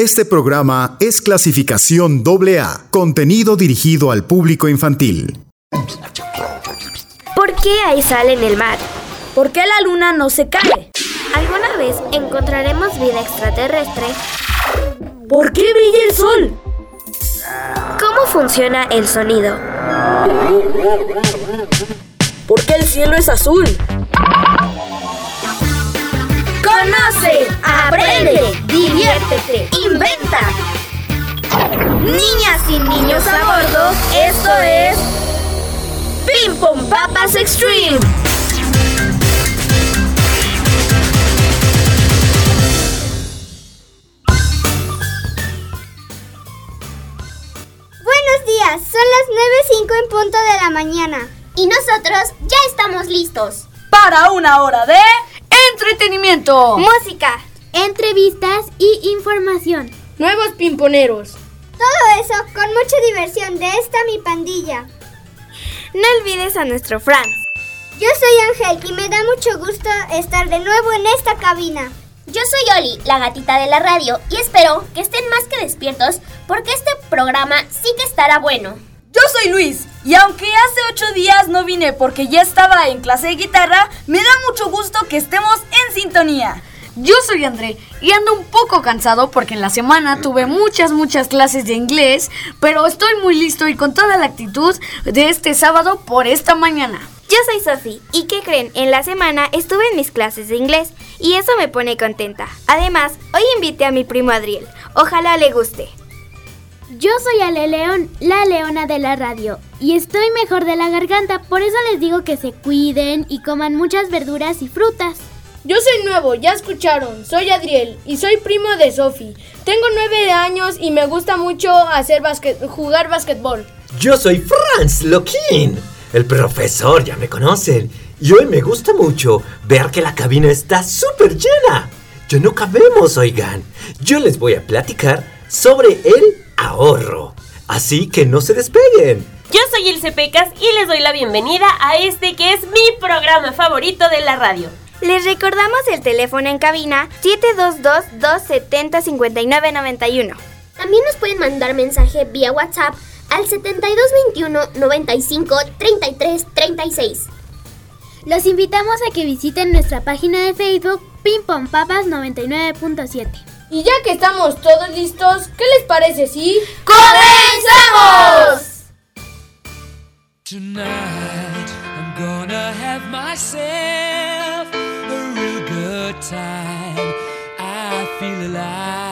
Este programa es clasificación AA, contenido dirigido al público infantil. ¿Por qué hay sal en el mar? ¿Por qué la luna no se cae? ¿Alguna vez encontraremos vida extraterrestre? ¿Por qué brilla el sol? ¿Cómo funciona el sonido? ¿Por qué el cielo es azul? Conoce, aprende, diviértete, inventa. Niñas y niños a bordo, esto es Ping Pong Papas Extreme. Buenos días, son las 9.05 en punto de la mañana. Y nosotros ya estamos listos. Para una hora de entretenimiento, música, entrevistas y información. Nuevos pimponeros. Todo eso con mucha diversión de esta mi pandilla. No olvides a nuestro Franz. Yo soy Ángel y me da mucho gusto estar de nuevo en esta cabina. Yo soy Oli, la gatita de la radio, y espero que estén más que despiertos porque este programa sí que estará bueno. Yo soy Luis, y aunque hace ocho días no vine porque ya estaba en clase de guitarra, me da mucho gusto que estemos en sintonía. Yo soy André y ando un poco cansado porque en la semana tuve muchas, muchas clases de inglés, pero estoy muy listo y con toda la actitud de este sábado por esta mañana. Yo soy Sofi y ¿qué creen? En la semana estuve en mis clases de inglés y eso me pone contenta. Además, hoy invité a mi primo Adriel. Ojalá le guste. Yo soy Ale León, la leona de la radio, y estoy mejor de la garganta, por eso les digo que se cuiden y coman muchas verduras y frutas. Yo soy nuevo, ya escucharon, soy Adriel y soy primo de Sofi. Tengo nueve años y me gusta mucho hacer jugar básquetbol. Yo soy Franz Loquín, el profesor, ya me conocen. Y hoy me gusta mucho ver que la cabina está súper llena. Ya no cabemos, oigan. Yo les voy a platicar sobre el ahorro. Así que no se despeguen. Yo soy Ilse Pecas y les doy la bienvenida a este que es mi programa favorito de la radio. Les recordamos el teléfono en cabina 722-270-5991. También nos pueden mandar mensaje vía WhatsApp al 7221 95 33 36. Los invitamos a que visiten nuestra página de Facebook Papas 99.7. Y ya que estamos todos listos, ¿qué les parece si comenzamos? Tonight I'm gonna have myself a real good time. I feel alive.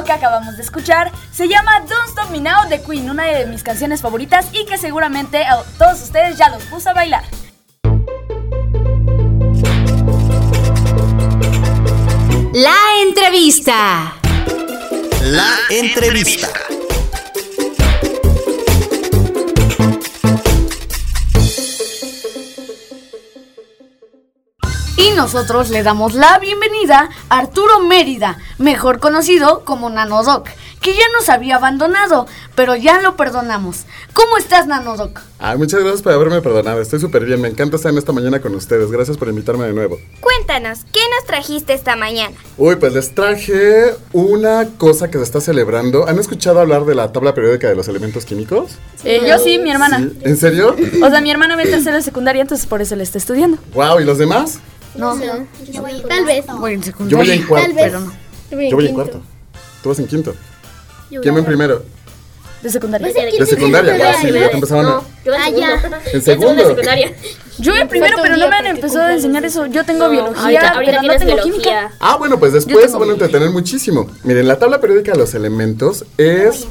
Lo que acabamos de escuchar se llama Don't Stop Me Now de Queen, una de mis canciones favoritas y que seguramente a todos ustedes ya los puso a bailar. La entrevista. La entrevista. Nosotros le damos la bienvenida a Arturo Mérida, mejor conocido como Nanodoc, que ya nos había abandonado, pero ya lo perdonamos. ¿Cómo estás, Nanodoc? Ay, muchas gracias por haberme perdonado. Estoy súper bien. Me encanta estar en esta mañana con ustedes. Gracias por invitarme de nuevo. Cuéntanos, ¿qué nos trajiste esta mañana? Uy, pues les traje una cosa que se está celebrando. ¿Han escuchado hablar de la tabla periódica de los elementos químicos? Eh, yo sí, mi hermana. Sí. ¿En serio? O sea, mi hermana ve tercero de secundaria, entonces por eso le está estudiando. Wow, ¿y los demás? No, tal vez. Voy en Yo voy en cuarto. Tal vez. Pero no. Yo voy en cuarto. Tú vas en quinto. ¿Quién va en primero? De secundaria. De secundaria, ya, sí, ya te empezaban a... Yo en Ah, segundo. ya. ¿En Yo en segundo? secundaria. Yo en primero, pero no me han empezado a enseñar eso. Yo tengo biología, Ahorita, ahorita pero no tengo biología. química. Ah, bueno, pues después se van a entretener muchísimo. Miren, la tabla periódica de los elementos es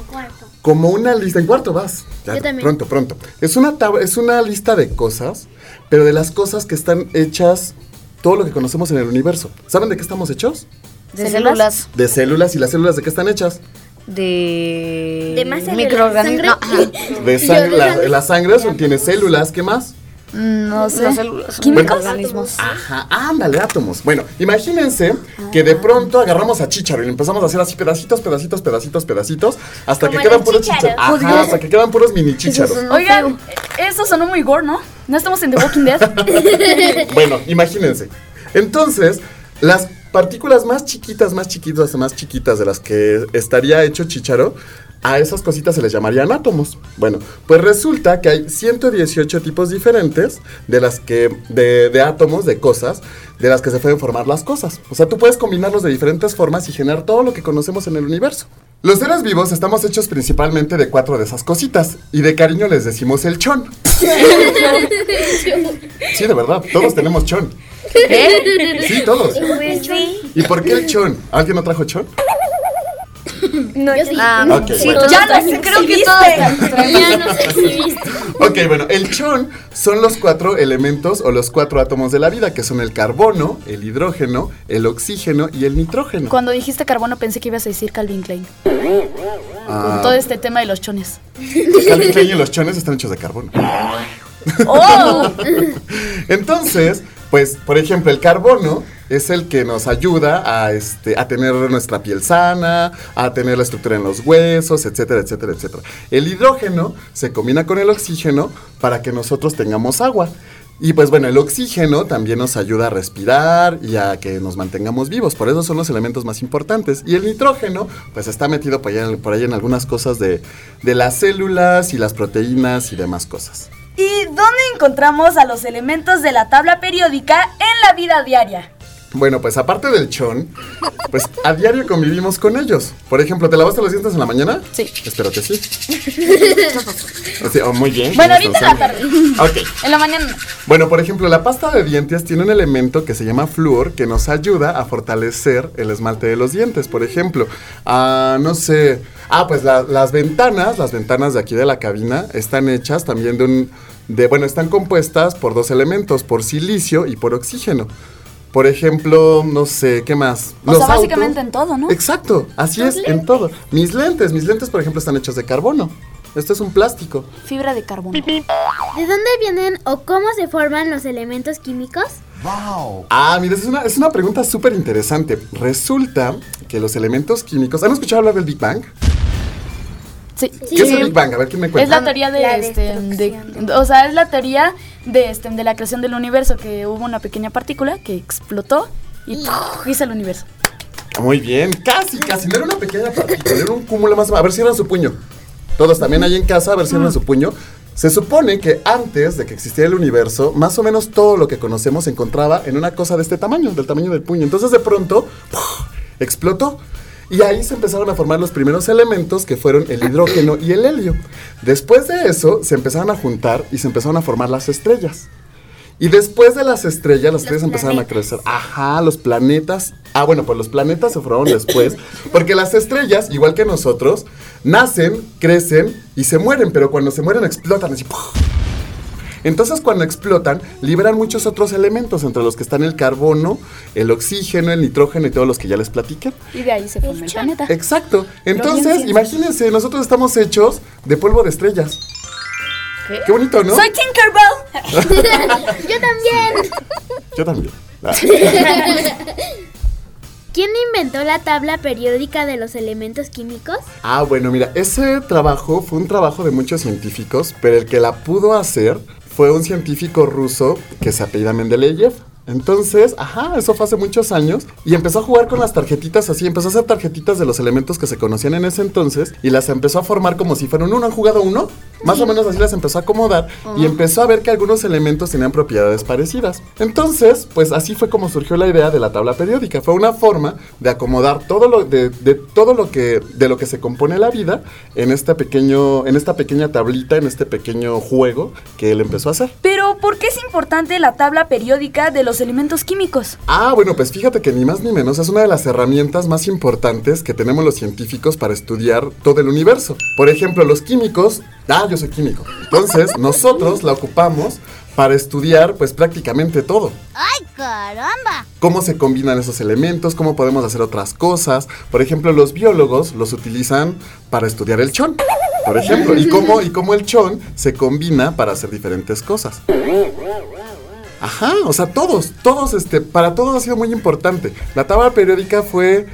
como una lista. En cuarto vas. Ya, Yo también. Pronto, pronto. Es una, tab- es una lista de cosas, pero de las cosas que están hechas, todo lo que conocemos en el universo. ¿Saben de qué estamos hechos? De células. De células. ¿Y las células de qué están hechas? De. De más células. microorganismos. No. De sangre. La, la sangre son- tiene células. ¿Qué más? No sé. Las células son ¿Químicos? Ajá, ándale, átomos. Bueno, imagínense que de pronto agarramos a Chicharo y le empezamos a hacer así pedacitos, pedacitos, pedacitos, pedacitos, hasta Como que quedan puros chícharos. chicharos. Ajá, hasta que quedan puros mini chicharos. Oigan, eso sonó muy gore, ¿no? No estamos en The Walking Dead. Bueno, imagínense. Entonces, las partículas más chiquitas, más chiquitas, más chiquitas de las que estaría hecho Chicharo, a esas cositas se les llamarían átomos. Bueno, pues resulta que hay 118 tipos diferentes de las que de, de átomos, de cosas, de las que se pueden formar las cosas. O sea, tú puedes combinarlos de diferentes formas y generar todo lo que conocemos en el universo. Los seres vivos estamos hechos principalmente de cuatro de esas cositas y de cariño les decimos el chon. Sí, de verdad, todos tenemos chon. Sí, todos. ¿Y por qué el chon? ¿Alguien no trajo chon? No, yo sí. Ah, Ok, sí, bueno. Ya traen- no sé, creo que sí, todos Ya nos exhibiste. Ok, bueno, el chon son los cuatro elementos o los cuatro átomos de la vida, que son el carbono, el hidrógeno, el oxígeno y el nitrógeno. Cuando dijiste carbono pensé que ibas a decir Calvin Klein. Ah, Con todo este tema de los chones. Calvin Klein y los chones están hechos de carbono. ¡Oh! Entonces, pues, por ejemplo, el carbono es el que nos ayuda a, este, a tener nuestra piel sana, a tener la estructura en los huesos, etcétera, etcétera, etcétera. El hidrógeno se combina con el oxígeno para que nosotros tengamos agua. Y pues bueno, el oxígeno también nos ayuda a respirar y a que nos mantengamos vivos. Por eso son los elementos más importantes. Y el nitrógeno, pues está metido por, ahí en algunas cosas de, de las células y las proteínas y demás cosas. ¿Y dónde encontramos a los elementos de la tabla periódica en la vida diaria? Bueno, pues aparte del chon, pues a diario convivimos con ellos. Por ejemplo, ¿te lavaste los dientes en la mañana? Sí. Espero que sí. O sea, oh, muy bien. Bueno, ahorita en la tarde. Ok. En la mañana. Bueno, por ejemplo, la pasta de dientes tiene un elemento que se llama flúor que nos ayuda a fortalecer el esmalte de los dientes. Por ejemplo, ah, no sé. Ah, pues la- las ventanas, las ventanas de aquí de la cabina, están hechas también de un. De, bueno, están compuestas por dos elementos, por silicio y por oxígeno. Por ejemplo, no sé, ¿qué más? O sea, básicamente en todo, ¿no? Exacto, así es, en todo. Mis lentes, mis lentes, por ejemplo, están hechos de carbono. Esto es un plástico. Fibra de carbono. ¿De dónde vienen o cómo se forman los elementos químicos? ¡Wow! Ah, mira, es una, es una pregunta súper interesante. Resulta que los elementos químicos. ¿Han escuchado hablar del Big Bang? Sí. ¿Qué es el Big Bang? A ver quién me Es cuenta. la teoría de, este, de- o sea, es la teoría de, este, de la creación del universo, que hubo una pequeña partícula que explotó y ¡puf! hizo el universo. Muy bien, casi, casi. No era una pequeña partícula, era un cúmulo más. A ver, cierran su puño. Todos también ahí en casa, a ver, cierran su puño. Se supone que antes de que existiera el universo, más o menos todo lo que conocemos se encontraba en una cosa de este tamaño, del tamaño del puño. Entonces, de pronto, ¡puf! explotó. Y ahí se empezaron a formar los primeros elementos que fueron el hidrógeno y el helio. Después de eso, se empezaron a juntar y se empezaron a formar las estrellas. Y después de las estrellas, las estrellas empezaron a crecer. Ajá, los planetas. Ah, bueno, pues los planetas se formaron después. Porque las estrellas, igual que nosotros, nacen, crecen y se mueren. Pero cuando se mueren explotan así. Entonces cuando explotan, liberan muchos otros elementos, entre los que están el carbono, el oxígeno, el nitrógeno y todos los que ya les platiqué. Y de ahí se formó el planeta. Exacto. Entonces, imagínense, nosotros estamos hechos de polvo de estrellas. Qué bonito, ¿no? Soy Tinkerbell. Yo también. Yo también. Ah. ¿Quién inventó la tabla periódica de los elementos químicos? Ah, bueno, mira, ese trabajo fue un trabajo de muchos científicos, pero el que la pudo hacer fue un científico ruso que se apellida Mendeleev. Entonces, ajá, eso fue hace muchos años y empezó a jugar con las tarjetitas así, empezó a hacer tarjetitas de los elementos que se conocían en ese entonces y las empezó a formar como si fueran uno. ¿Han jugado uno? Más o menos así las empezó a acomodar y empezó a ver que algunos elementos tenían propiedades parecidas. Entonces, pues así fue como surgió la idea de la tabla periódica. Fue una forma de acomodar todo lo de, de todo lo que de lo que se compone la vida en este pequeño en esta pequeña tablita, en este pequeño juego que él empezó a hacer. Pero, ¿por qué es importante la tabla periódica de los elementos químicos? Ah, bueno, pues fíjate que ni más ni menos es una de las herramientas más importantes que tenemos los científicos para estudiar todo el universo. Por ejemplo, los químicos, ah, yo soy químico. Entonces, nosotros la ocupamos para estudiar pues prácticamente todo. ¡Ay, caramba! Cómo se combinan esos elementos, cómo podemos hacer otras cosas. Por ejemplo, los biólogos los utilizan para estudiar el chón. Por ejemplo, y cómo, y cómo el chón se combina para hacer diferentes cosas. Ajá, o sea, todos, todos, este, para todos ha sido muy importante. La tabla periódica fue,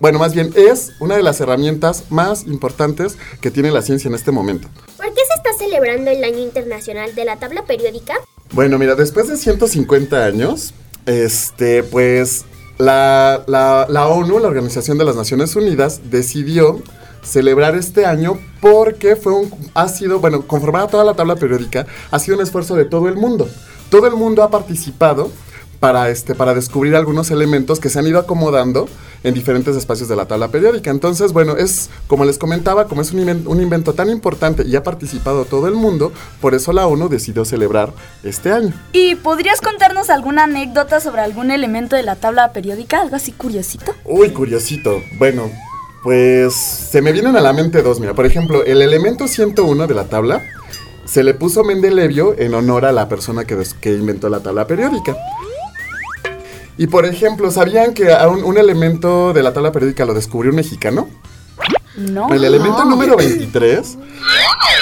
bueno, más bien es una de las herramientas más importantes que tiene la ciencia en este momento. ¿Por qué se está celebrando el Año Internacional de la Tabla Periódica? Bueno, mira, después de 150 años, este, pues la, la- la ONU, la Organización de las Naciones Unidas, decidió celebrar este año porque fue un, ha sido, bueno, conformada toda la tabla periódica, ha sido un esfuerzo de todo el mundo. Todo el mundo ha participado para, este, para descubrir algunos elementos que se han ido acomodando en diferentes espacios de la tabla periódica. Entonces, bueno, es, como les comentaba, como es un, inven- un invento tan importante y ha participado todo el mundo, por eso la ONU decidió celebrar este año. ¿Y podrías contarnos alguna anécdota sobre algún elemento de la tabla periódica? Algo así curiosito. Uy, curiosito. Bueno, pues se me vienen a la mente dos. Mira, por ejemplo, el elemento 101 de la tabla se le puso Mendelevio en honor a la persona que, inventó la tabla periódica. Y por ejemplo, ¿sabían que a un, un elemento de la tabla periódica lo descubrió un mexicano? No. El elemento número 23,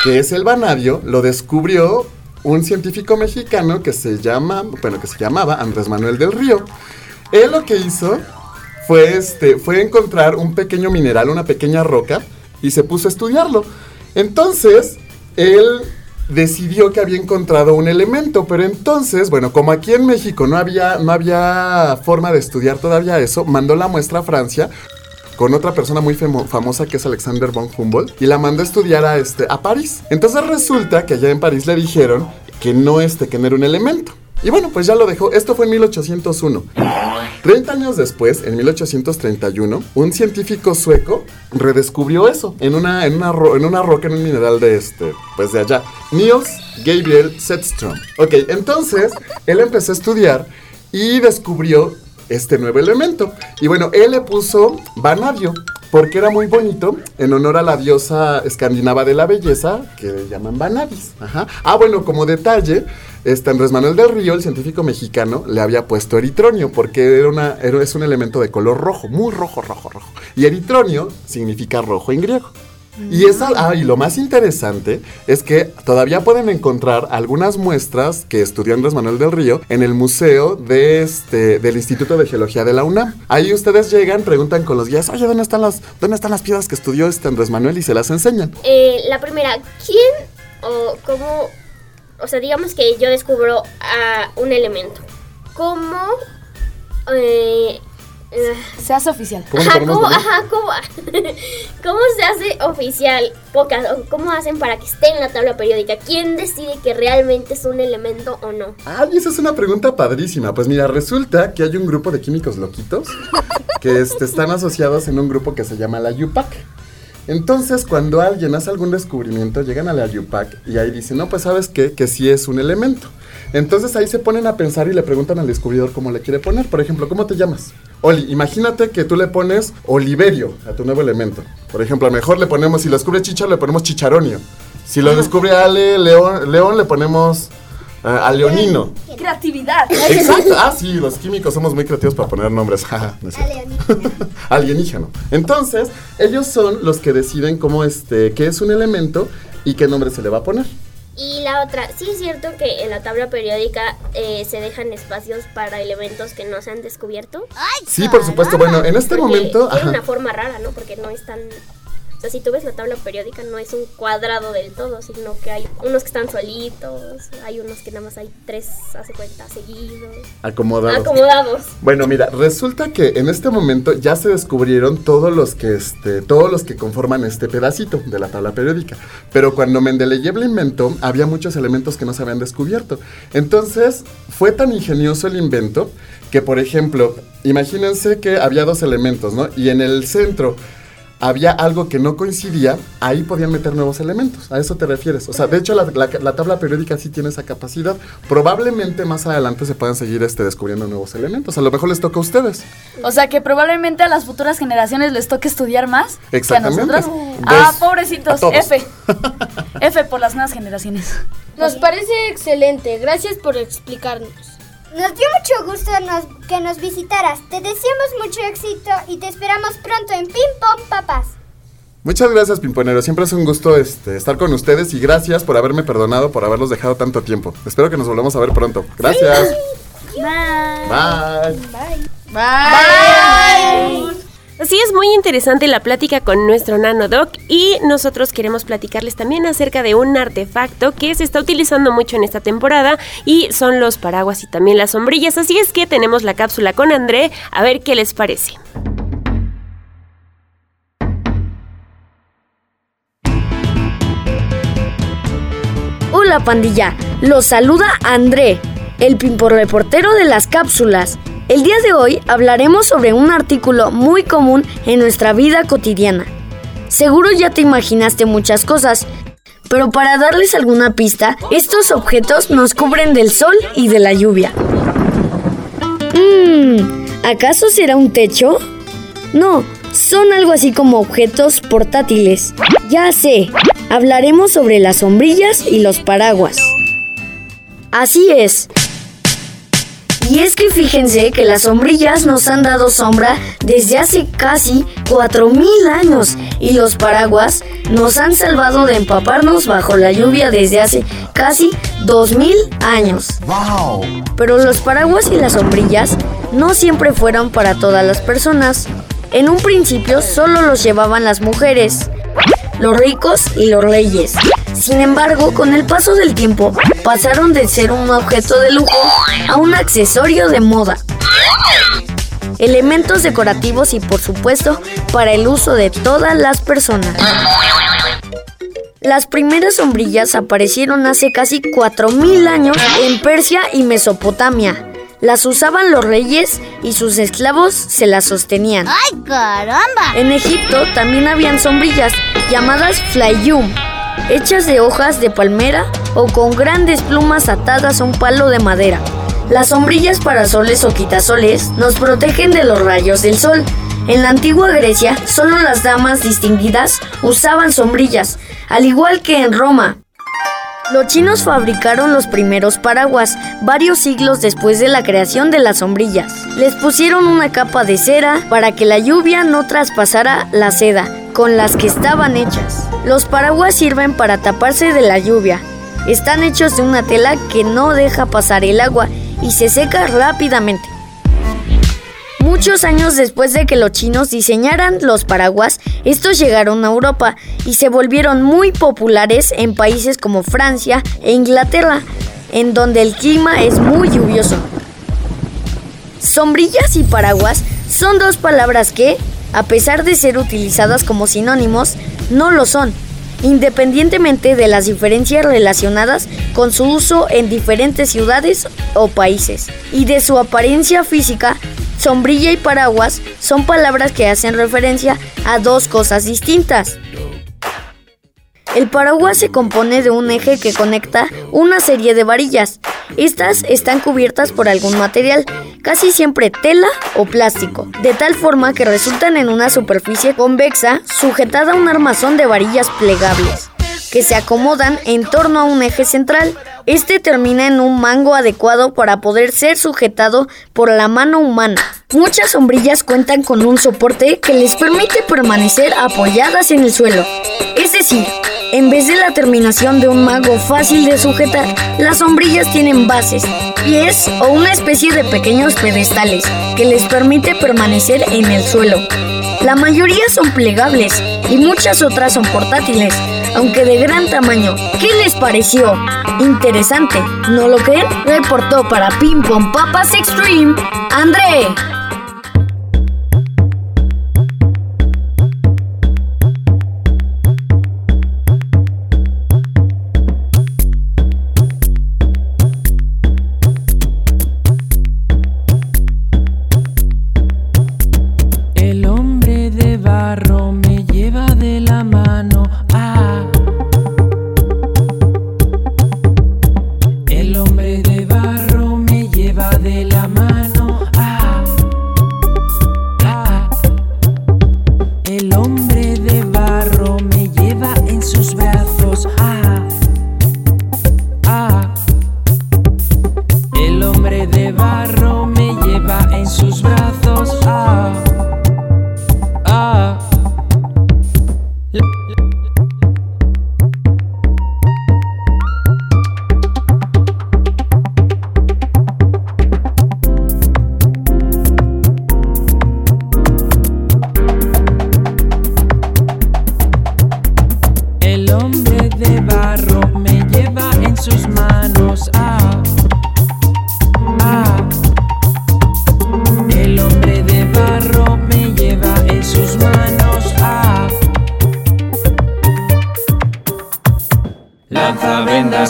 que es el vanadio, lo descubrió un científico mexicano que se llama, bueno, que se llamaba Andrés Manuel del Río. Él lo que hizo fue, este, fue encontrar un pequeño mineral, una pequeña roca, y se puso a estudiarlo. Entonces, él decidió que había encontrado un elemento, pero entonces, bueno, como aquí en México no había, no había forma de estudiar todavía eso, mandó la muestra a Francia con otra persona muy famo- famosa que es Alexander von Humboldt y la mandó a estudiar a, este, a París. Entonces resulta que allá en París le dijeron que no, este, que no era un elemento. Y bueno, pues ya lo dejó. Esto fue en 1801. 30 años después, en 1831, un científico sueco redescubrió eso en una, en una, roca, en un mineral de este, pues de allá. Niels Gabriel Sedstrom. Ok, entonces él empezó a estudiar y descubrió este nuevo elemento. Y bueno, él le puso vanadio. Porque era muy bonito, en honor a la diosa escandinava de la belleza, que le llaman Vanadis. Ajá. Ah, bueno, como detalle, este Andrés Manuel del Río, el científico mexicano, le había puesto eritronio, porque era una, es un elemento de color rojo, muy rojo, rojo, rojo. Y eritronio significa rojo en griego. Y, esa, ah, y lo más interesante es que todavía pueden encontrar algunas muestras que estudió Andrés Manuel del Río en el museo este, del Instituto de Geología de la UNAM. Ahí ustedes llegan, preguntan con los guías, oye, ¿dónde están las, dónde están las piedras que estudió este Andrés Manuel? Y se las enseñan. Eh, la primera, ¿quién o cómo, o sea, digamos que yo descubro un elemento? ¿Cómo eh, eh, Se hace oficial. ¿Cómo Ajá, ¿cómo, nombre? ajá, ¿cómo, cómo se hace oficial? Pocas, o ¿Cómo hacen para que esté en la tabla periódica? ¿Quién decide que realmente es un elemento o no? Ay, esa es una pregunta padrísima. Pues mira, resulta que hay un grupo de químicos loquitos que este, están asociados en un grupo que se llama la UPAC. Entonces, cuando alguien hace algún descubrimiento, llegan a la UPAC y ahí dicen, no, pues sabes qué, que sí es un elemento. Entonces ahí se ponen a pensar y le preguntan al descubridor cómo le quiere poner. Por ejemplo, ¿cómo te llamas? Oli, imagínate que tú le pones Oliverio a tu nuevo elemento. Por ejemplo, a lo mejor le ponemos, si lo descubre Chicha, le ponemos Chicharonio. Si lo descubre Ale, León, León le ponemos ah, a Leonino. Creatividad. Exacto. Ah, sí, los químicos somos muy creativos para poner nombres. No es. Alienígeno. Entonces, ellos son los que deciden cómo este, qué es un elemento y qué nombre se le va a poner. Y la otra, sí es cierto que en la tabla periódica eh, se dejan espacios para elementos que no se han descubierto. Sí, por supuesto. Bueno, en este Porque momento. Ajá. una forma rara, ¿no? Porque no es tan... O sea, si tú ves la tabla periódica no es un cuadrado del todo, sino que hay unos que están solitos, hay unos que nada más hay tres, hace cuenta, seguidos. Acomodados. Acomodados. Bueno, mira, resulta que en este momento ya se descubrieron todos los que este, todos los que conforman este pedacito de la tabla periódica. Pero cuando Mendeleev la inventó, había muchos elementos que no se habían descubierto. Entonces, fue tan ingenioso el invento que, por ejemplo, imagínense que había dos elementos, ¿no? Y en el centro había algo que no coincidía, ahí podían meter nuevos elementos. ¿A eso te refieres? O sea, de hecho, la, la- la tabla periódica sí tiene esa capacidad. Probablemente más adelante se puedan seguir este, descubriendo nuevos elementos. A lo mejor les toca a ustedes. O sea que probablemente a las futuras generaciones les toque estudiar más Exactamente. que a nosotros. Ah, pobrecitos. F. F por las nuevas generaciones. Nos parece excelente. Gracias por explicarnos. Nos dio mucho gusto nos- que nos visitaras. Te deseamos mucho éxito y te esperamos pronto en Pim Pom Papás. Muchas gracias, Pimponero. Siempre es un gusto este, estar con ustedes y gracias por haberme perdonado por haberlos dejado tanto tiempo. Espero que nos volvamos a ver pronto. Gracias. Bye. Bye. Así es muy interesante la plática con nuestro nanodoc y nosotros queremos platicarles también acerca de un artefacto que se está utilizando mucho en esta temporada y son los paraguas y también las sombrillas. Así es que tenemos la cápsula con André a ver qué les parece. Hola pandilla, los saluda André, el pimpor reportero de las cápsulas. El día de hoy hablaremos sobre un artículo muy común en nuestra vida cotidiana. Seguro ya te imaginaste muchas cosas, pero para darles alguna pista, estos objetos nos cubren del sol y de la lluvia. Mmm, ¿acaso será un techo? No, son algo así como objetos portátiles. Ya sé, hablaremos sobre las sombrillas y los paraguas. Así es. Y es que fíjense que las sombrillas nos han dado sombra desde hace casi 4.000 años y los paraguas nos han salvado de empaparnos bajo la lluvia desde hace casi 2.000 años. Pero los paraguas y las sombrillas no siempre fueron para todas las personas. En un principio solo los llevaban las mujeres, los ricos y los reyes. Sin embargo, con el paso del tiempo, pasaron de ser un objeto de lujo a un accesorio de moda. Elementos decorativos y por supuesto para el uso de todas las personas. Las primeras sombrillas aparecieron hace casi 4.000 años en Persia y Mesopotamia. Las usaban los reyes y sus esclavos se las sostenían. ¡Ay, caramba! En Egipto también habían sombrillas llamadas flayum, hechas de hojas de palmera o con grandes plumas atadas a un palo de madera. Las sombrillas parasoles o quitasoles nos protegen de los rayos del sol. En la antigua Grecia, solo las damas distinguidas usaban sombrillas, al igual que en Roma. Los chinos fabricaron los primeros paraguas varios siglos después de la creación de las sombrillas. Les pusieron una capa de cera para que la lluvia no traspasara la seda, con las que estaban hechas. Los paraguas sirven para taparse de la lluvia. Están hechos de una tela que no deja pasar el agua y se seca rápidamente. Muchos años después de que los chinos diseñaran los paraguas, estos llegaron a Europa y se volvieron muy populares en países como Francia e Inglaterra, en donde el clima es muy lluvioso. Sombrillas y paraguas son dos palabras que, a pesar de ser utilizadas como sinónimos, no lo son, independientemente de las diferencias relacionadas con su uso en diferentes ciudades o países, y de su apariencia física, sombrilla y paraguas son palabras que hacen referencia a dos cosas distintas. El paraguas se compone de un eje que conecta una serie de varillas. Estas están cubiertas por algún material, casi siempre tela o plástico, de tal forma que resultan en una superficie convexa sujetada a un armazón de varillas plegables, que se acomodan en torno a un eje central. Este termina en un mango adecuado para poder ser sujetado por la mano humana. Muchas sombrillas cuentan con un soporte que les permite permanecer apoyadas en el suelo. Es decir, en vez de la terminación de un mago fácil de sujetar, las sombrillas tienen bases, pies o una especie de pequeños pedestales que les permite permanecer en el suelo. La mayoría son plegables y muchas otras son portátiles, aunque de gran tamaño. ¿Qué les pareció? Interesante, ¿no lo creen? Reportó para Ping Pong Papas Extreme, André.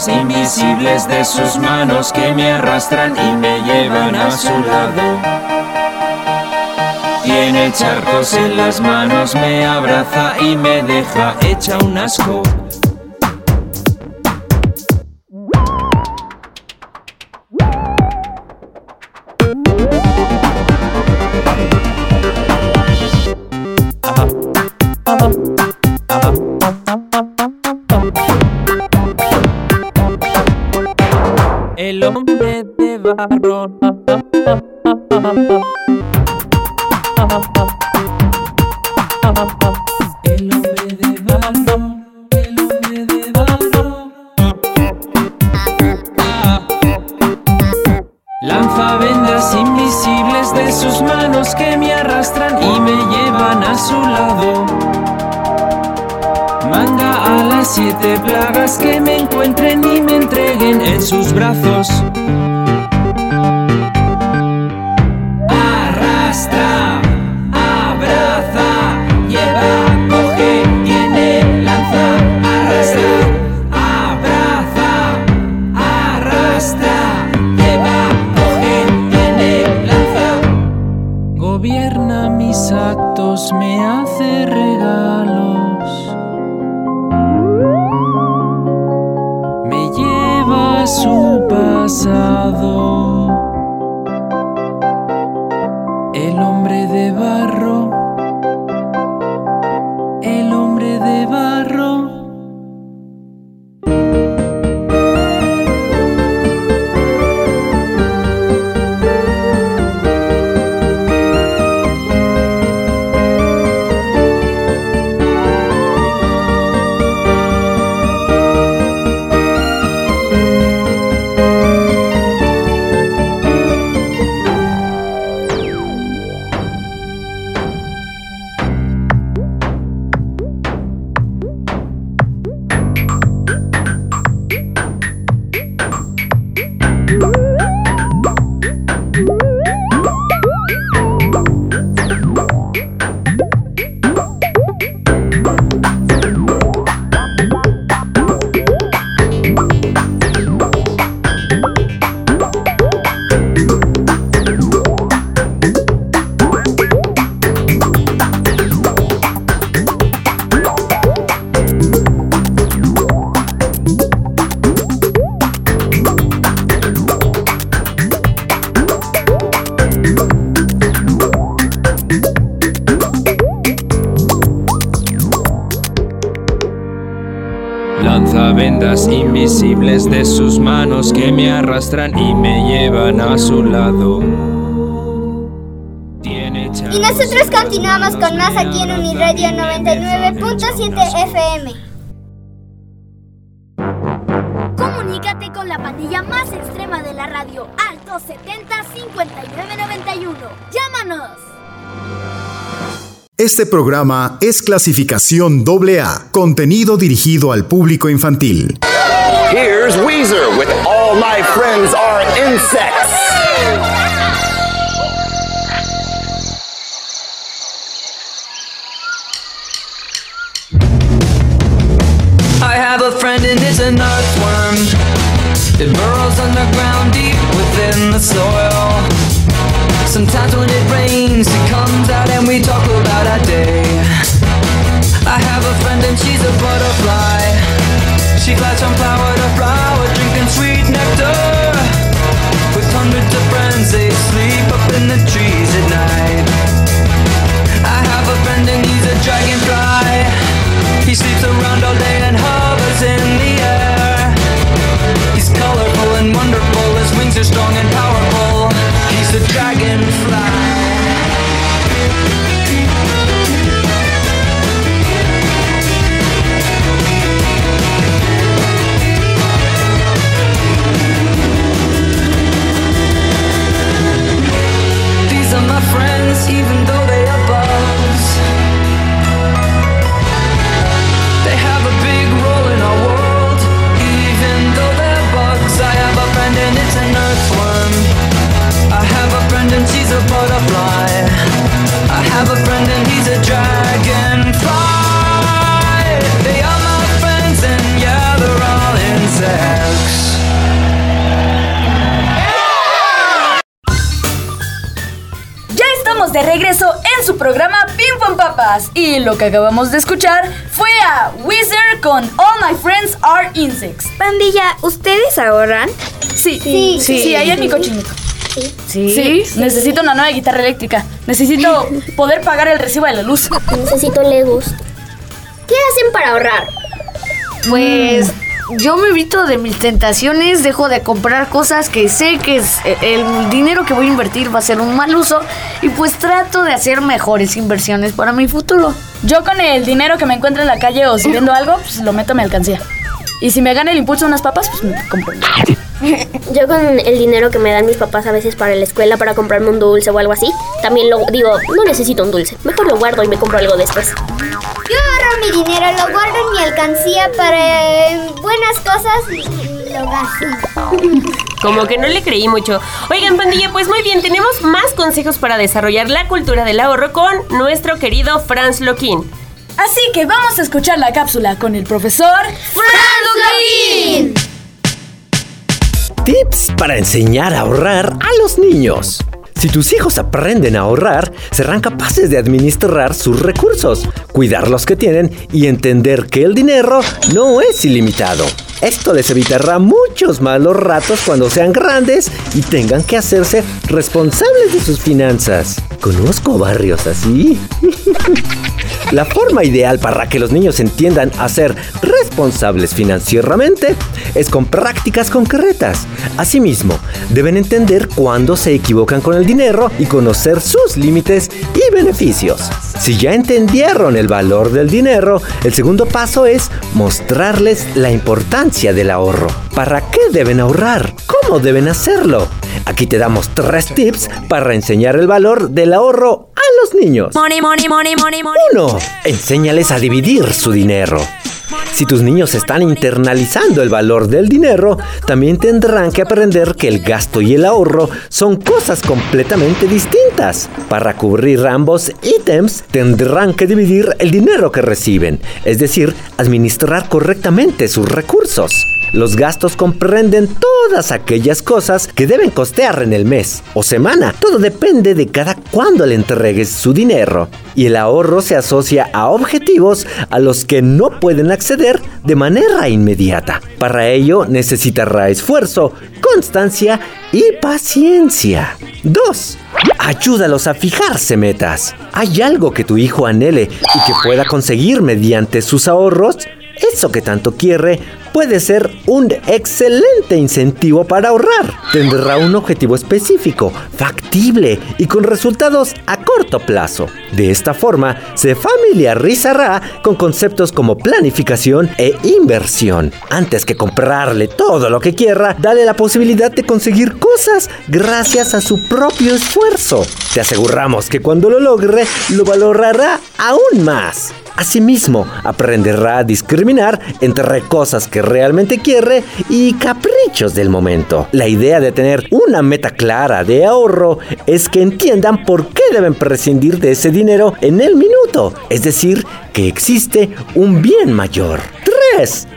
Invisibles de sus manos que me arrastran y me llevan a su lado. Tiene charcos en las manos, me abraza y me deja hecha un asco. El hombre de barro. El hombre de barro. Lanza vendas invisibles de sus manos que me arrastran y me llevan a su lado. Manda a las siete plagas que me encuentren y me entreguen en sus brazos. Pasado. Invisibles de sus manos que me arrastran y me llevan a su lado. Y nosotros continuamos con más aquí en Uniradio 99.7 FM. Comunícate con la pandilla más extrema de la radio al 270 5991. ¡Llámanos! Este programa es clasificación AA, contenido dirigido al público infantil. Here's Weezer with All My Friends Are Insects. I have a friend and it's an earthworm. It burrows underground deep within the soil. Sometimes when it rains, it comes out and we talk about our day. I have a friend and she's a butterfly. She flies from flower to flower, drinking sweet nectar. With hundreds of friends, they sleep up in the trees at night. I have a friend and he's a dragonfly. He sleeps around all day and hovers in the air. He's colorful and wonderful, his wings are strong and powerful. He's a dragonfly. Y lo que acabamos de escuchar fue a Wizard con All My Friends Are Insects. Pandilla, ¿ustedes ahorran? Sí, Sí. sí, sí, ahí en mi cochinito. Sí. Sí, necesito una nueva guitarra eléctrica. Necesito poder pagar el recibo de la luz. Necesito Legos. ¿Qué hacen para ahorrar? Pues yo me evito de mis tentaciones, dejo de comprar cosas que sé que es- eh, el dinero que voy a invertir va a ser un mal uso y pues trato de hacer mejores inversiones para mi futuro. Yo con el dinero que me encuentro en la calle o si vendo algo, pues lo meto a mi alcancía. Y si me gana el impulso unas papas, pues me compro. Yo con el dinero que me dan mis papás a veces para la escuela, para comprarme un dulce o algo así, también lo digo, no necesito un dulce. Mejor lo guardo y me compro algo después. Yo ahorro mi dinero, lo guardo en mi alcancía para eh, buenas cosas y lo gasto. Como que no le creí mucho. Oigan, pandilla, pues muy bien, tenemos más consejos para desarrollar la cultura del ahorro con nuestro querido Franz Loquín. Así que vamos a escuchar la cápsula con el profesor Franz Loquín. Tips para enseñar a ahorrar a los niños. Si tus hijos aprenden a ahorrar, serán capaces de administrar sus recursos, cuidar los que tienen y entender que el dinero no es ilimitado. Esto les evitará muchos malos ratos cuando sean grandes y tengan que hacerse responsables de sus finanzas. Conozco barrios así. La forma ideal para que los niños entiendan a ser responsables financieramente es con prácticas concretas. Asimismo, deben entender cuándo se equivocan con el dinero y conocer sus límites y beneficios. Si ya entendieron el valor del dinero, el segundo paso es mostrarles la importancia del ahorro. ¿Para qué deben ahorrar? ¿Cómo deben hacerlo? Aquí te damos tres tips para enseñar el valor del ahorro a los niños. Money, money, money, money, money. 1. Enséñales a dividir su dinero. Si tus niños están internalizando el valor del dinero, también tendrán que aprender que el gasto y el ahorro son cosas completamente distintas. Para cubrir ambos ítems, tendrán que dividir el dinero que reciben, es decir, administrar correctamente sus recursos. Los gastos comprenden todas aquellas cosas que deben costear en el mes o semana. Todo depende de cada cuándo le entregues su dinero. Y el ahorro se asocia a objetivos a los que no pueden acceder de manera inmediata. Para ello necesitará esfuerzo, constancia y paciencia. 2. Ayúdalos a fijarse metas. ¿Hay algo que tu hijo anhele y que pueda conseguir mediante sus ahorros? Eso que tanto quiere puede ser un excelente incentivo para ahorrar. Tendrá un objetivo específico, factible y con resultados a corto plazo. De esta forma, se familiarizará con conceptos como planificación e inversión. Antes que comprarle todo lo que quiera, dale la posibilidad de conseguir cosas gracias a su propio esfuerzo. Te aseguramos que cuando lo logre, lo valorará aún más. Asimismo, aprenderá a discriminar entre cosas que realmente quiere y caprichos del momento. La idea de tener una meta clara de ahorro es que entiendan por qué deben prescindir de ese dinero en el minuto, es decir, que existe un bien mayor. 3.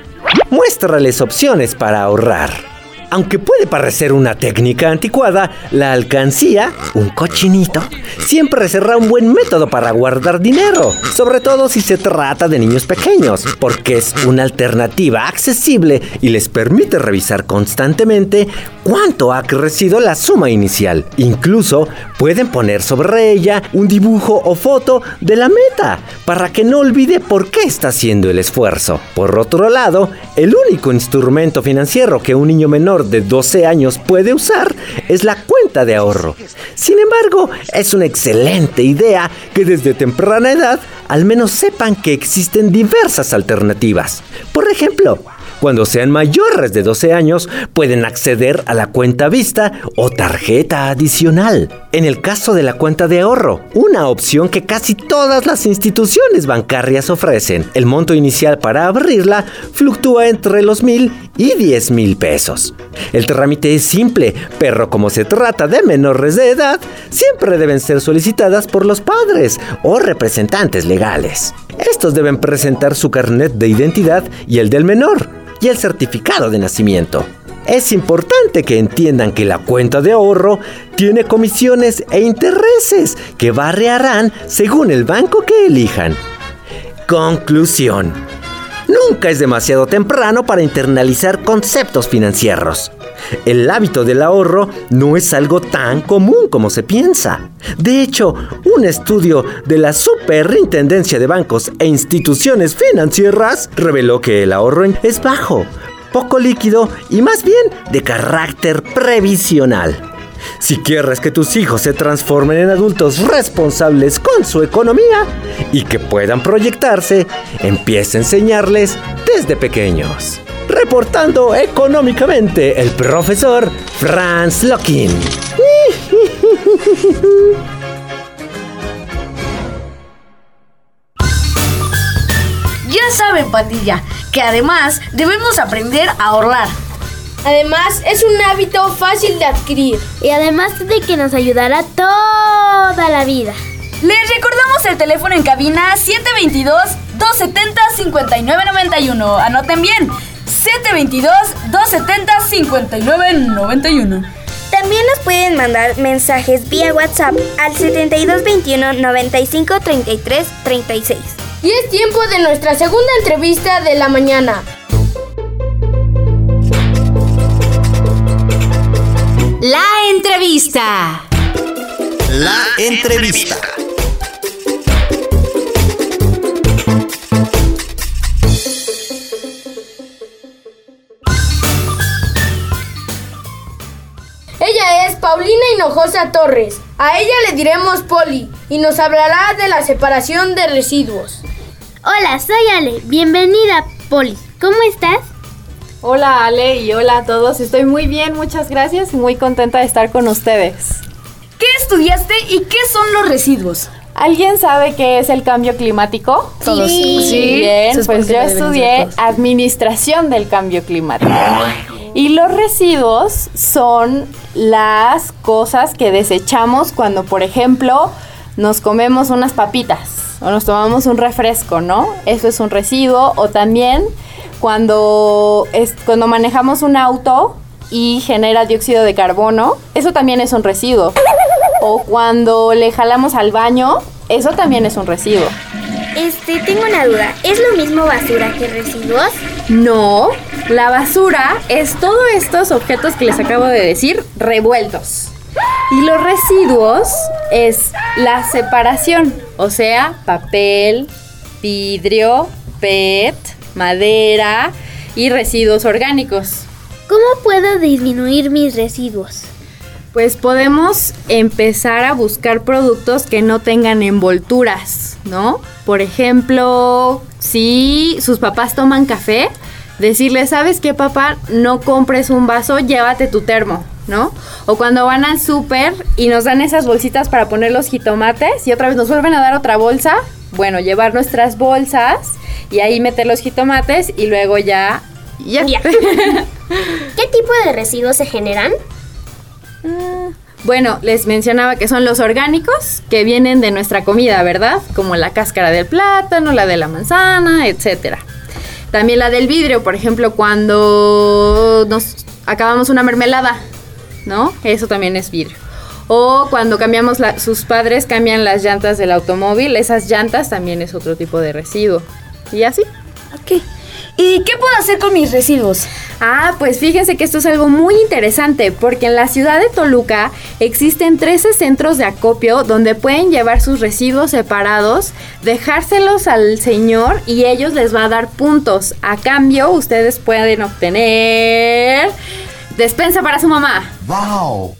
Muéstrales opciones para ahorrar. Aunque puede parecer una técnica anticuada, la alcancía, un cochinito, siempre será un buen método para guardar dinero, sobre todo si se trata de niños pequeños, porque es una alternativa accesible y les permite revisar constantemente cuánto ha crecido la suma inicial. Incluso pueden poner sobre ella un dibujo o foto de la meta para que no olvide por qué está haciendo el esfuerzo. Por otro lado, el único instrumento financiero que un niño menor de 12 años puede usar es la cuenta de ahorro. Sin embargo, es una excelente idea que desde temprana edad al menos sepan que existen diversas alternativas. Por ejemplo, cuando sean mayores de 12 años, pueden acceder a la cuenta vista o tarjeta adicional. En el caso de la cuenta de ahorro, una opción que casi todas las instituciones bancarias ofrecen. El monto inicial para abrirla fluctúa entre los mil y 10 mil pesos. El trámite es simple, pero como se trata de menores de edad, siempre deben ser solicitadas por los padres o representantes legales. Estos deben presentar su carnet de identidad y el del menor y el certificado de nacimiento. Es importante que entiendan que la cuenta de ahorro tiene comisiones e intereses que variarán según el banco que elijan. Conclusión. Nunca es demasiado temprano para internalizar conceptos financieros. El hábito del ahorro no es algo tan común como se piensa. De hecho, un estudio de la Superintendencia de Bancos e Instituciones Financieras reveló que el ahorro es bajo, poco líquido y más bien de carácter previsional. Si quieres que tus hijos se transformen en adultos responsables con su economía y que puedan proyectarse, empieza a enseñarles desde pequeños. Reportando económicamente el profesor Franz Lockin. Ya saben, pandilla, que además debemos aprender a ahorrar. Además, es un hábito fácil de adquirir. Y además de que nos ayudará toda la vida. Les recordamos el teléfono en cabina 722-270-5991. Anoten bien, 722-270-5991. También nos pueden mandar mensajes vía WhatsApp al 7221 95 33 36. Y es tiempo de nuestra segunda entrevista de la mañana. La entrevista. La entrevista. Ella es Paulina Hinojosa Torres. A ella le diremos Poli y nos hablará de la separación de residuos. Hola, soy Ale. Bienvenida, Poli. ¿Cómo estás? Hola Ale y hola a todos. Estoy muy bien, muchas gracias. Muy contenta de estar con ustedes. ¿Qué estudiaste y qué son los residuos? ¿Alguien sabe qué es el cambio climático? Todos. Sí. Bien, es pues yo estudié administración del cambio climático. Y los residuos son las cosas que desechamos cuando, por ejemplo, nos comemos unas papitas o nos tomamos un refresco, ¿no? Eso es un residuo. O también cuando, es, cuando manejamos un auto y genera dióxido de carbono, eso también es un residuo. O cuando le jalamos al baño, eso también es un residuo. Este, tengo una duda. ¿Es lo mismo basura que residuos? No, la basura es todos estos objetos que les acabo de decir revueltos. Y los residuos es la separación, o sea, papel, vidrio, PET, madera y residuos orgánicos. ¿Cómo puedo disminuir mis residuos? Pues podemos empezar a buscar productos que no tengan envolturas, ¿no? Por ejemplo, si sus papás toman café, decirles, ¿sabes qué, papá? No compres un vaso, llévate tu termo, ¿no? O cuando van al súper y nos dan esas bolsitas para poner los jitomates y otra vez nos vuelven a dar otra bolsa, bueno, llevar nuestras bolsas y ahí meter los jitomates y luego ya... Ya. Ya. ¿Qué tipo de residuos se generan? Bueno, les mencionaba que son los orgánicos que vienen de nuestra comida, ¿verdad? Como la cáscara del plátano, la de la manzana, etcétera. También la del vidrio, por ejemplo, cuando nos acabamos una mermelada, ¿no? Eso también es vidrio. O cuando cambiamos, la- sus padres cambian las llantas del automóvil, esas llantas también es otro tipo de residuo. Y así. Ok. ¿Y qué puedo hacer con mis residuos? Ah, pues fíjense que esto es algo muy interesante porque en la ciudad de Toluca existen 13 centros de acopio donde pueden llevar sus residuos separados, dejárselos al señor y ellos les va a dar puntos. A cambio, ustedes pueden obtener despensa para su mamá. ¡Wow!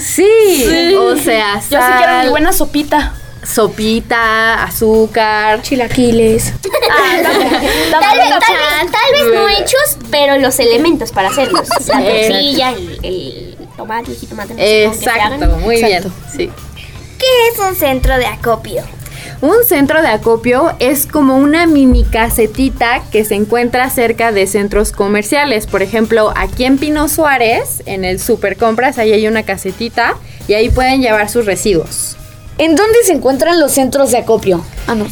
Sí, Sí. o sea, Yo sí quiero mi sal, buena sopita. Sopita, azúcar, chilaquiles. Tal vez, tal vez- tal vez no hechos, pero los elementos para hacerlos. La tortilla, el, el tomate, el jitomate. no Exacto, muy bien. Sí. ¿Qué es un centro de acopio? Un centro de acopio es como una mini casetita que se encuentra cerca de centros comerciales. Por ejemplo, aquí en Pino Suárez, en el Super Compras, ahí hay una casetita y ahí pueden llevar sus residuos. ¿En dónde se encuentran los centros de acopio? Ah, no.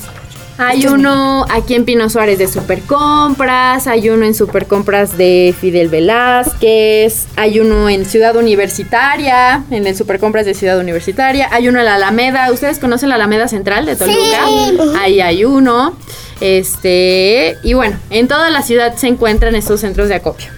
Hay uno aquí en Pino Suárez de Super Compras, hay uno en Super Compras de Fidel Velázquez, hay uno en Ciudad Universitaria, en el Super Compras de Ciudad Universitaria, hay uno en la Alameda. ¿Ustedes conocen la Alameda Central de Toluca? Sí. Ahí hay uno. Este, y bueno, en toda la ciudad se encuentran estos centros de acopio.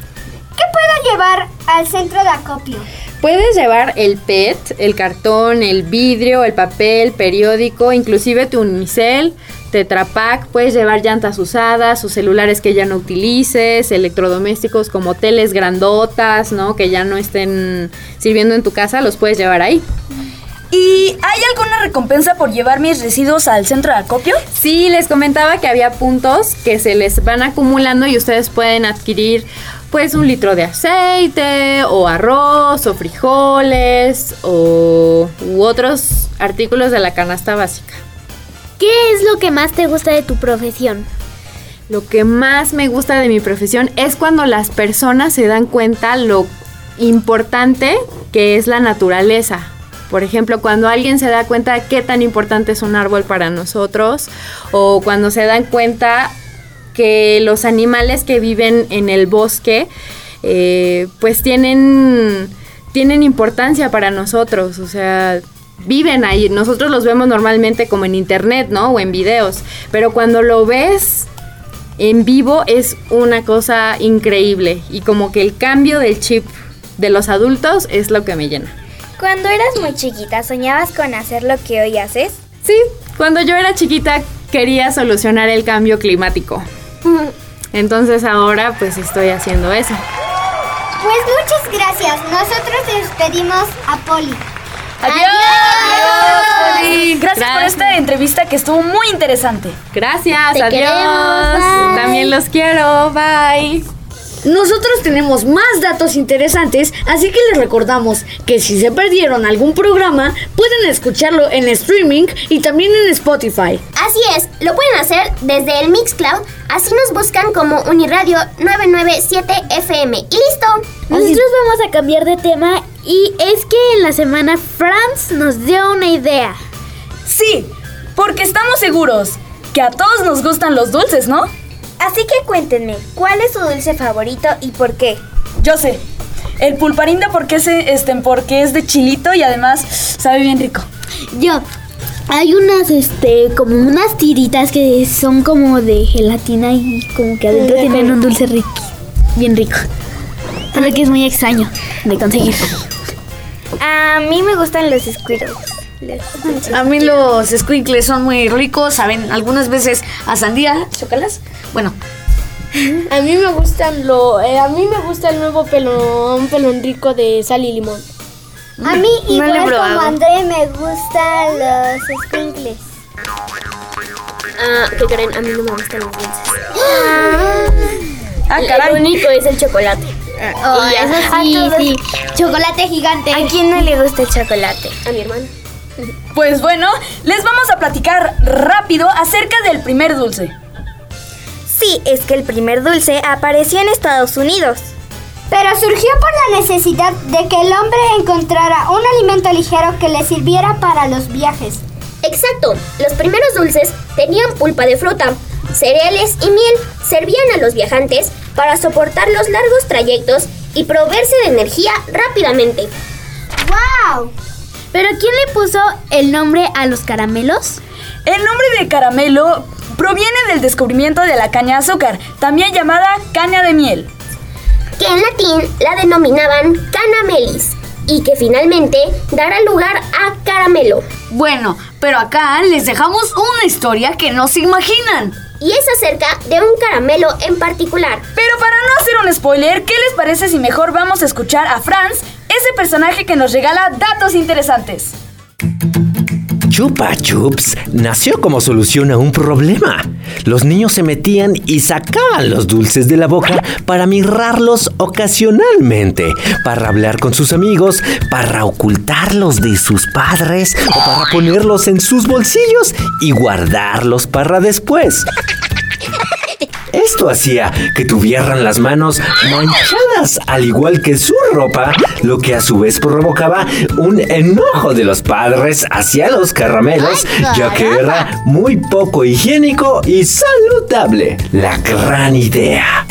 ¿Qué puedo llevar al centro de acopio? Puedes llevar el PET, el cartón, el vidrio, el papel, periódico, inclusive tu unicel, tetrapack, puedes llevar llantas usadas o celulares que ya no utilices, electrodomésticos como teles grandotas, ¿no? Que ya no estén sirviendo en tu casa, los puedes llevar ahí. ¿Y hay alguna recompensa por llevar mis residuos al centro de acopio? Sí, les comentaba que había puntos que se les van acumulando y ustedes pueden adquirir pues un litro de aceite o arroz o frijoles o u otros artículos de la canasta básica. ¿Qué es lo que más te gusta de tu profesión? Lo que más me gusta de mi profesión es cuando las personas se dan cuenta lo importante que es la naturaleza. Por ejemplo, cuando alguien se da cuenta qué tan importante es un árbol para nosotros o cuando se dan cuenta que los animales que viven en el bosque eh, pues tienen, tienen importancia para nosotros, o sea, viven ahí. Nosotros los vemos normalmente como en internet, ¿no? O en videos, pero cuando lo ves en vivo es una cosa increíble y como que el cambio del chip de los adultos es lo que me llena. Cuando eras muy chiquita, ¿soñabas con hacer lo que hoy haces? Sí, cuando yo era chiquita quería solucionar el cambio climático. Entonces ahora pues estoy haciendo eso. Pues muchas gracias. Nosotros despedimos a Poli. ¡Adiós! Poli! Gracias por esta entrevista que estuvo muy interesante. Gracias, Te adiós. También los quiero, bye. Nosotros tenemos más datos interesantes, así que les recordamos que si se perdieron algún programa, pueden escucharlo en streaming y también en Spotify. Así es, lo pueden hacer desde el Mixcloud, así nos buscan como Uniradio 997 FM. ¡Y listo! Nosotros vamos a cambiar de tema y es que en la semana Franz nos dio una idea. Sí, porque estamos seguros que a todos nos gustan los dulces, ¿no? Así que cuéntenme, ¿cuál es su dulce favorito y por qué? Yo sé. El pulparindo porque es, este, porque es de chilito y además sabe bien rico. Yo, hay unas, este, como unas tiritas que son como de gelatina y como que adentro tienen un dulce rico, bien rico. Solo que es muy extraño de conseguir. A mí me gustan los Squiggles. A mí los squinkles son muy ricos, saben, algunas veces a sandía, chocalas. Bueno, A mí me gustan lo, eh, a mí me gusta el nuevo pelón, pelón rico de sal y limón. A mí, No lo igual como. André, me gustan los squinkles. Ah, ¿qué creen? A mí no me gustan los dulces. Ah, El- caray. El único es el chocolate. Oh, Y ya. eso sí, sí. Chocolate gigante. ¿A quién no le gusta el chocolate? A mi hermano. Pues bueno, les vamos a platicar rápido acerca del primer dulce. Sí, es que el primer dulce apareció en Estados Unidos. Pero surgió por la necesidad de que el hombre encontrara un alimento ligero que le sirviera para los viajes. Exacto. Los primeros dulces tenían pulpa de fruta, cereales y miel. Servían a los viajantes para soportar los largos trayectos y proveerse de energía rápidamente. ¡Wow! ¿Pero quién le puso el nombre a los caramelos? El nombre de caramelo proviene del descubrimiento de la caña de azúcar, también llamada caña de miel. Que en latín la denominaban canamelis y que finalmente dará lugar a caramelo. bueno, pero acá les dejamos una historia que no se imaginan. Y es acerca de un caramelo en particular. Pero para no hacer un spoiler, ¿qué les parece si mejor vamos a escuchar a Franz, ese personaje que nos regala datos interesantes? Chupa Chups nació como solución a un problema. Los niños se metían y sacaban los dulces de la boca para mirarlos ocasionalmente, para hablar con sus amigos, para ocultarlos de sus padres o para ponerlos en sus bolsillos y guardarlos para después. Esto hacía que tuvieran las manos manchadas al igual que su ropa, lo que a su vez provocaba un enojo de los padres hacia los caramelos, ya que era muy poco higiénico y saludable. La gran idea.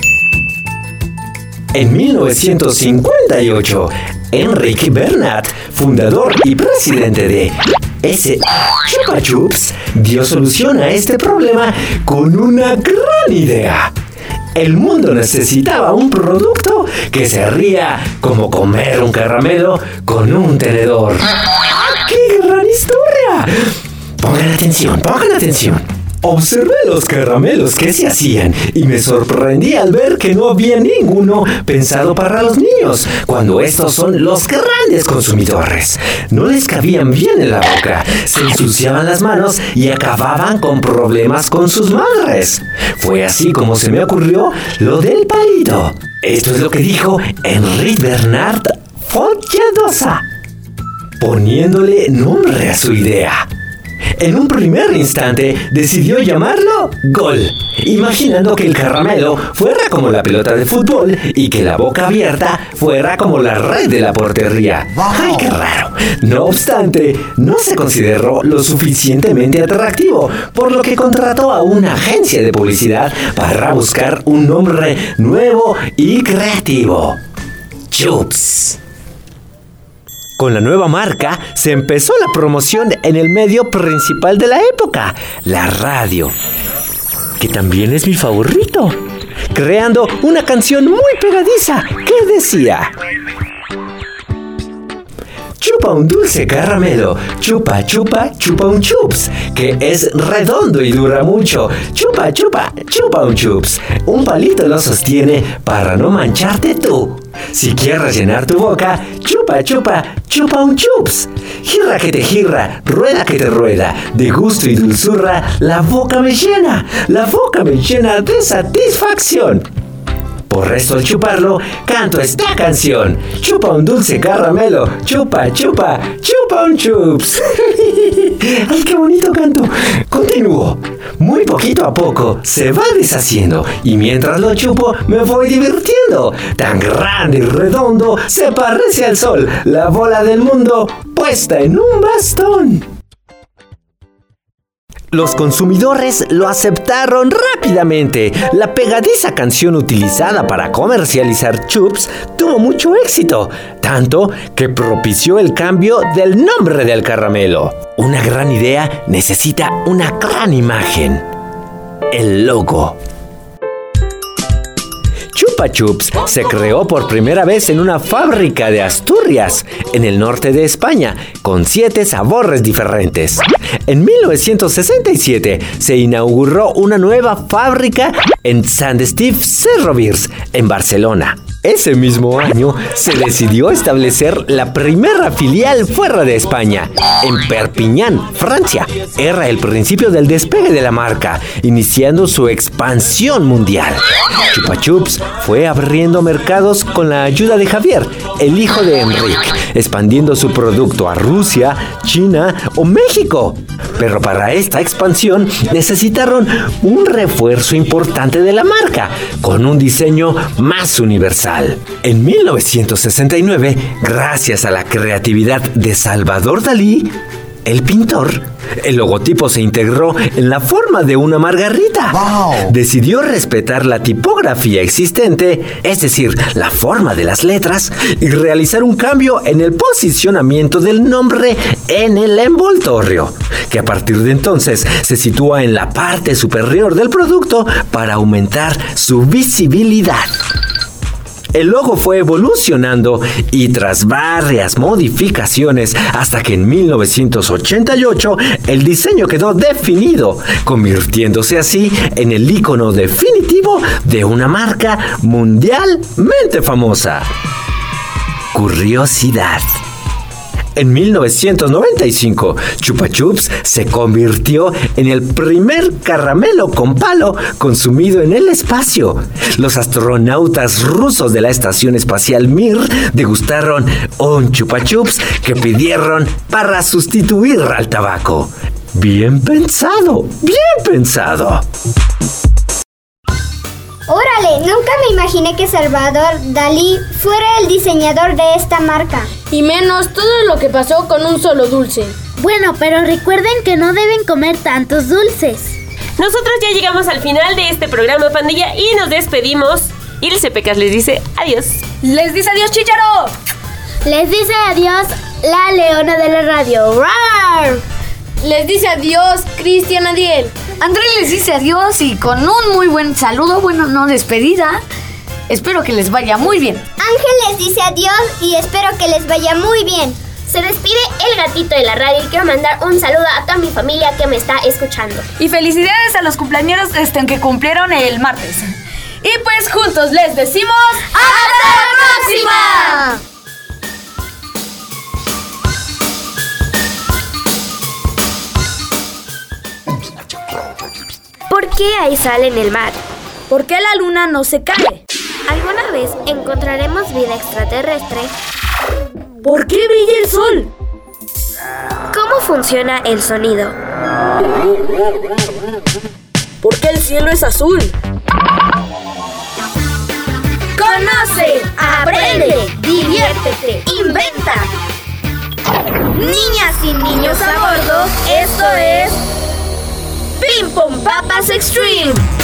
En 1958, Enrique Bernat, fundador y presidente de S. Chupa Chups, dio solución a este problema con una gran idea. El mundo necesitaba un producto que se ría como comer un caramelo con un tenedor. ¡Qué gran historia! Pongan atención, pongan atención. Observé los caramelos que se hacían y me sorprendí al ver que no había ninguno pensado para los niños, cuando estos son los grandes consumidores. No les cabían bien en la boca, se ensuciaban las manos y acababan con problemas con sus madres. Fue así como se me ocurrió lo del palito. Esto es lo que dijo Henri Bernard Fontyadosa, poniéndole nombre a su idea. En un primer instante decidió llamarlo Gol, imaginando que el caramelo fuera como la pelota de fútbol y que la boca abierta fuera como la red de la portería. ¡Ay, qué raro! No obstante, no se consideró lo suficientemente atractivo, por lo que contrató a una agencia de publicidad para buscar un nombre nuevo y creativo. Chups. Con la nueva marca se empezó la promoción en el medio principal de la época, la radio, que también es mi favorito, creando una canción muy pegadiza que decía... Chupa un dulce caramelo, chupa, chupa, chupa un chups, que es redondo y dura mucho. Chupa, chupa, chupa un chups. Un palito lo sostiene para no mancharte tú. Si quieres llenar tu boca, chupa, chupa, chupa un chups. Girra que te girra, rueda que te rueda, de gusto y dulzura, la boca me llena, la boca me llena de satisfacción. Por eso al chuparlo, canto esta canción. Chupa un dulce caramelo, chupa, chupa, chupa un chups. ¡Ay, qué bonito canto! Continúo. Muy poquito a poco se va deshaciendo y mientras lo chupo me voy divirtiendo. Tan grande y redondo se parece al sol, la bola del mundo puesta en un bastón. Los consumidores lo aceptaron rápidamente. La pegadiza canción utilizada para comercializar Chups tuvo mucho éxito, tanto que propició el cambio del nombre del caramelo. Una gran idea necesita una gran imagen. El logo. Chupa Chups se creó por primera vez en una fábrica de Asturias, en el norte de España, con siete sabores diferentes. En 1967 se inauguró una nueva fábrica en Sant Steve Cerrovirs, en Barcelona. Ese mismo año se decidió establecer la primera filial fuera de España, en Perpiñán, Francia. Era el principio del despegue de la marca, iniciando su expansión mundial. Chupa Chups fue abriendo mercados con la ayuda de Javier, el hijo de Enrique, expandiendo su producto a Rusia, China o México. Pero para esta expansión necesitaron un refuerzo importante de la marca, con un diseño más universal. En 1969, gracias a la creatividad de Salvador Dalí, el pintor, el logotipo se integró en la forma de una margarita. Decidió respetar la tipografía existente, es decir, la forma de las letras, y realizar un cambio en el posicionamiento del nombre en el envoltorio, que a partir de entonces se sitúa en la parte superior del producto para aumentar su visibilidad. El logo fue evolucionando y tras varias modificaciones hasta que en 1988 el diseño quedó definido, convirtiéndose así en el icono definitivo de una marca mundialmente famosa. Curiosidad. En 1995, Chupa Chups se convirtió en el primer caramelo con palo consumido en el espacio. Los astronautas rusos de la Estación Espacial Mir degustaron un Chupa Chups que pidieron para sustituir al tabaco. Bien pensado, bien pensado. Órale, nunca me imaginé que Salvador Dalí fuera el diseñador de esta marca. Y menos todo lo que pasó con un solo dulce. Bueno, pero recuerden que no deben comer tantos dulces. Nosotros ya llegamos al final de este programa, pandilla, y nos despedimos. Ilse Pecas les dice adiós. Les dice adiós, Chicharo. Les dice adiós la leona de la radio. ¡Rar! Les dice adiós, Cristian Adiel. André les dice adiós y con un muy buen saludo, bueno, no despedida. Espero que les vaya muy bien. Ángel les dice adiós y espero que les vaya muy bien. Se despide el gatito de la radio y quiero mandar un saludo a toda mi familia que me está escuchando. Y felicidades a los cumpleaños este, que cumplieron el martes. Y pues juntos les decimos ¡Hasta la próxima! ¿Por qué hay sal en el mar? ¿Por qué la luna no se cae? ¿Alguna vez encontraremos vida extraterrestre? ¿Por qué brilla el sol? ¿Cómo funciona el sonido? ¿Por qué el cielo es azul? Conoce, aprende, diviértete, inventa. Niñas y niños a bordo, esto es Ping Pong Papas Extreme.